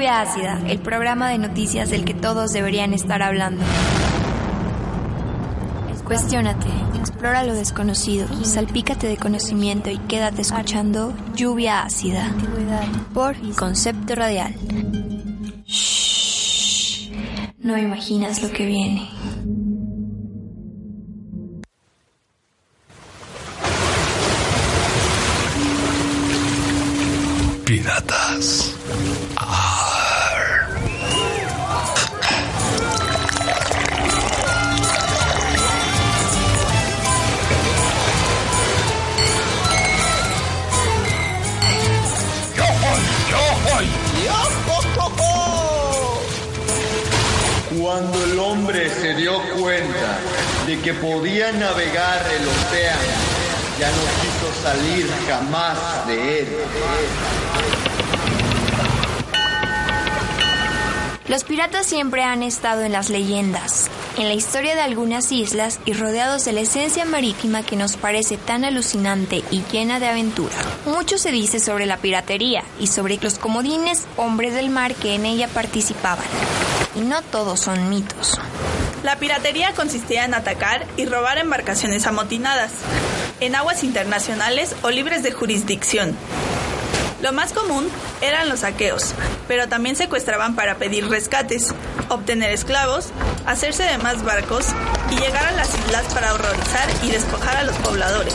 Lluvia Ácida, el programa de noticias del que todos deberían estar hablando. Cuestiónate, explora lo desconocido, salpícate de conocimiento y quédate escuchando Lluvia Ácida por Concepto Radial. Shh, no imaginas lo que viene. Cuando el hombre se dio cuenta de que podía navegar el océano, ya no quiso salir jamás de él. Los piratas siempre han estado en las leyendas, en la historia de algunas islas y rodeados de la esencia marítima que nos parece tan alucinante y llena de aventura. Mucho se dice sobre la piratería y sobre los comodines hombres del mar que en ella participaban. Y no todos son mitos. La piratería consistía en atacar y robar embarcaciones amotinadas, en aguas internacionales o libres de jurisdicción. Lo más común eran los saqueos, pero también secuestraban para pedir rescates, obtener esclavos, hacerse de más barcos y llegar a las islas para horrorizar y despojar a los pobladores.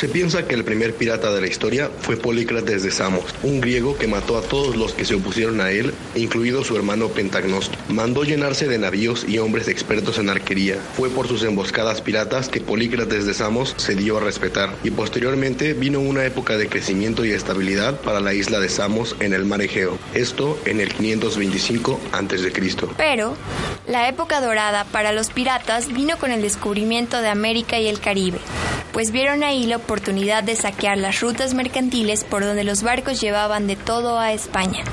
Se piensa que el primer pirata de la historia fue Polícrates de Samos, un griego que mató a todos los que se opusieron a él, incluido su hermano Pentagnosto. Mandó llenarse de navíos y hombres expertos en arquería. Fue por sus emboscadas piratas que Polícrates de Samos se dio a respetar y posteriormente vino una época de crecimiento y estabilidad para la isla de Samos en el mar Egeo. Esto en el 525 a.C. Pero la época dorada para los piratas vino con el descubrimiento de América y el Caribe, pues vieron ahí la oportunidad de saquear las rutas mercantiles por donde los barcos llevaban de todo a España.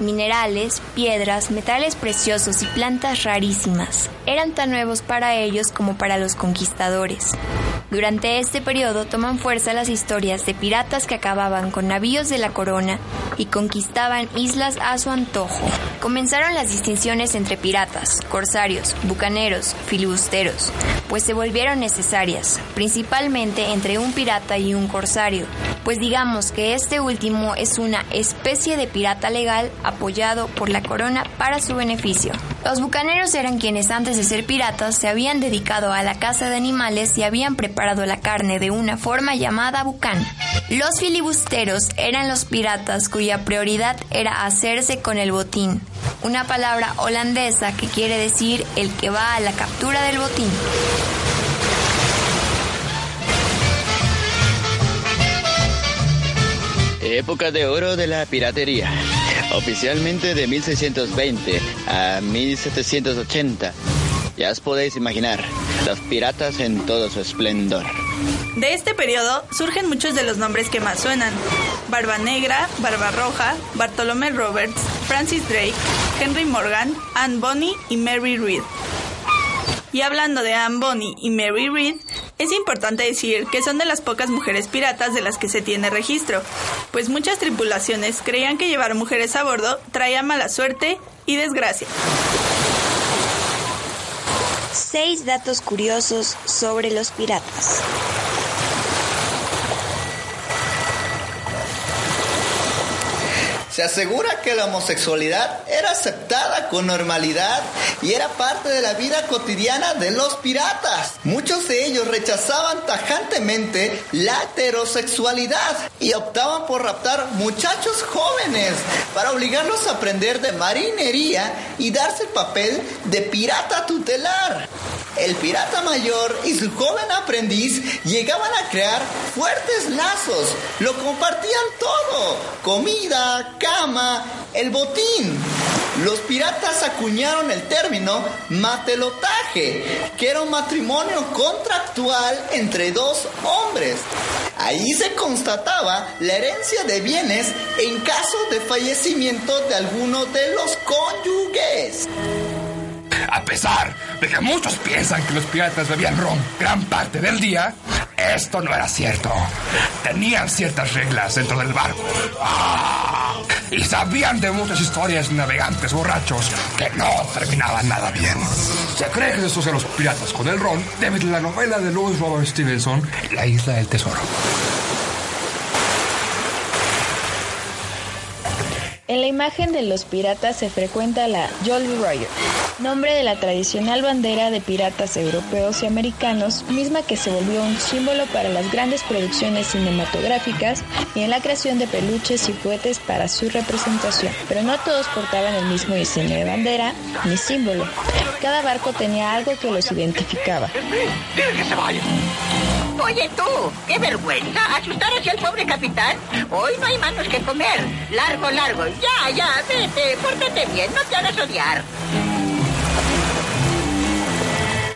Minerales, piedras, metales preciosos y plantas rarísimas eran tan nuevos para ellos como para los conquistadores. Durante este periodo toman fuerza las historias de piratas que acababan con navíos de la corona y conquistaban islas a su antojo. Comenzaron las distinciones entre piratas, corsarios, bucaneros, filibusteros, pues se volvieron necesarias, principalmente entre un pirata y un corsario, pues digamos que este último es una especie de pirata legal apoyado por la corona para su beneficio. Los bucaneros eran quienes antes de ser piratas se habían dedicado a la caza de animales y habían preparado la carne de una forma llamada bucan. Los filibusteros eran los piratas cuya prioridad era hacerse con el botín, una palabra holandesa que quiere decir el que va a la captura del botín. Época de oro de la piratería. Oficialmente de 1620 a 1780. Ya os podéis imaginar, los piratas en todo su esplendor. De este periodo surgen muchos de los nombres que más suenan. Barba Negra, Barba Roja, Bartolomé Roberts, Francis Drake, Henry Morgan, Anne Bonny y Mary Read. Y hablando de Anne Bonny y Mary Read, es importante decir que son de las pocas mujeres piratas de las que se tiene registro, pues muchas tripulaciones creían que llevar mujeres a bordo traía mala suerte y desgracia. Seis datos curiosos sobre los piratas. Se asegura que la homosexualidad era aceptada con normalidad y era parte de la vida cotidiana de los piratas. Muchos de ellos rechazaban tajantemente la heterosexualidad y optaban por raptar muchachos jóvenes para obligarlos a aprender de marinería y darse el papel de pirata tutelar. El pirata mayor y su joven aprendiz llegaban a crear fuertes lazos, lo compartían todo, comida, cama, el botín. Los piratas acuñaron el término matelotaje, que era un matrimonio contractual entre dos hombres. Ahí se constataba la herencia de bienes en caso de fallecimiento de alguno de los cónyuges. A pesar de que muchos piensan que los piratas bebían ron gran parte del día, esto no era cierto. tenían ciertas reglas dentro del barco. ¡Ah! Y sabían de muchas historias de navegantes borrachos que no terminaban nada bien. Se cree que eran los piratas con el ron de la novela de Louis Robert Stevenson, La isla del tesoro. En la imagen de los piratas se frecuenta la Jolly Roger, nombre de la tradicional bandera de piratas europeos y americanos, misma que se volvió un símbolo para las grandes producciones cinematográficas y en la creación de peluches y juguetes para su representación. Pero no todos portaban el mismo diseño de bandera ni símbolo. Cada barco tenía algo que los identificaba. que se! Oye tú, qué vergüenza asustar hacia el pobre capitán. Hoy no hay manos que comer. Largo, largo. Ya, ya, vete, pórtate bien, no te hagas odiar.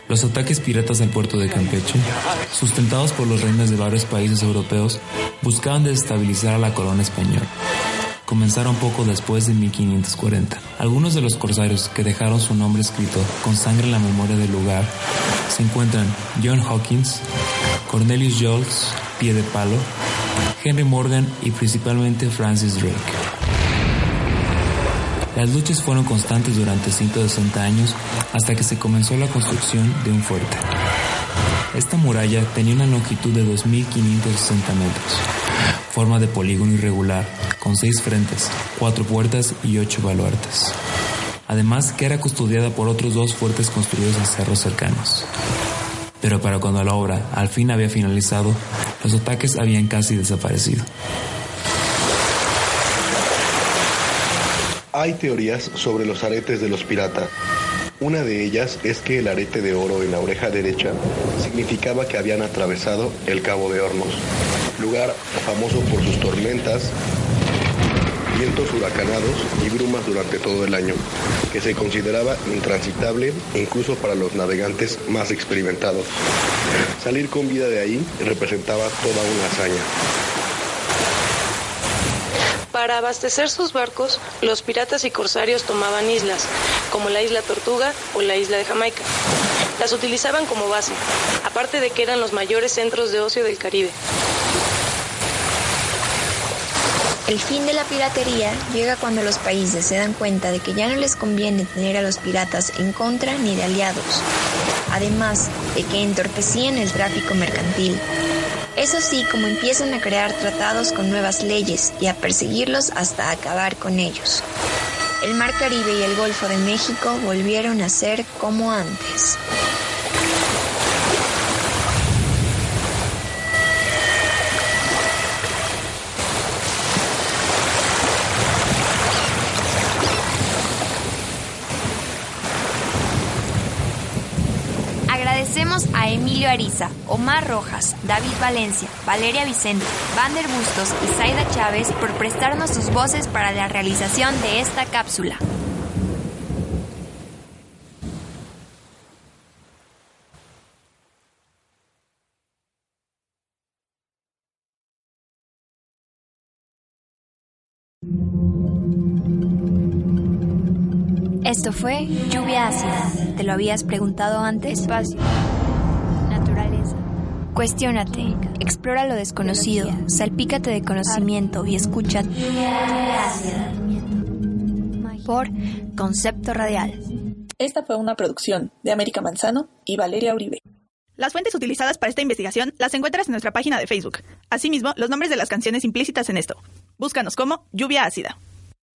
Los ataques piratas al puerto de Campeche, sustentados por los reinos de varios países europeos, buscaban desestabilizar a la corona española. Comenzaron poco después de 1540. Algunos de los corsarios que dejaron su nombre escrito con sangre en la memoria del lugar se encuentran John Hawkins, Cornelius Jones, Pie de Palo, Henry Morgan y principalmente Francis Drake. Las luchas fueron constantes durante 160 años hasta que se comenzó la construcción de un fuerte. Esta muralla tenía una longitud de 2.560 metros, forma de polígono irregular, con seis frentes, cuatro puertas y ocho baluartes. Además que era custodiada por otros dos fuertes construidos en cerros cercanos pero para cuando la obra al fin había finalizado, los ataques habían casi desaparecido. Hay teorías sobre los aretes de los piratas. Una de ellas es que el arete de oro en la oreja derecha significaba que habían atravesado el Cabo de Hornos, lugar famoso por sus tormentas vientos huracanados y brumas durante todo el año, que se consideraba intransitable incluso para los navegantes más experimentados. Salir con vida de ahí representaba toda una hazaña. Para abastecer sus barcos, los piratas y corsarios tomaban islas, como la isla Tortuga o la isla de Jamaica. Las utilizaban como base, aparte de que eran los mayores centros de ocio del Caribe. El fin de la piratería llega cuando los países se dan cuenta de que ya no les conviene tener a los piratas en contra ni de aliados, además de que entorpecían el tráfico mercantil. Es así como empiezan a crear tratados con nuevas leyes y a perseguirlos hasta acabar con ellos. El Mar Caribe y el Golfo de México volvieron a ser como antes. Omar Rojas, David Valencia, Valeria Vicente, Vander Bustos y Zaida Chávez por prestarnos sus voces para la realización de esta cápsula. Esto fue Lluvia Ácida. ¿Te lo habías preguntado antes? Cuestiónate, explora lo desconocido, salpícate de conocimiento y escucha por Concepto Radial. Esta fue una producción de América Manzano y Valeria Uribe. Las fuentes utilizadas para esta investigación las encuentras en nuestra página de Facebook. Asimismo, los nombres de las canciones implícitas en esto. Búscanos como Lluvia Ácida.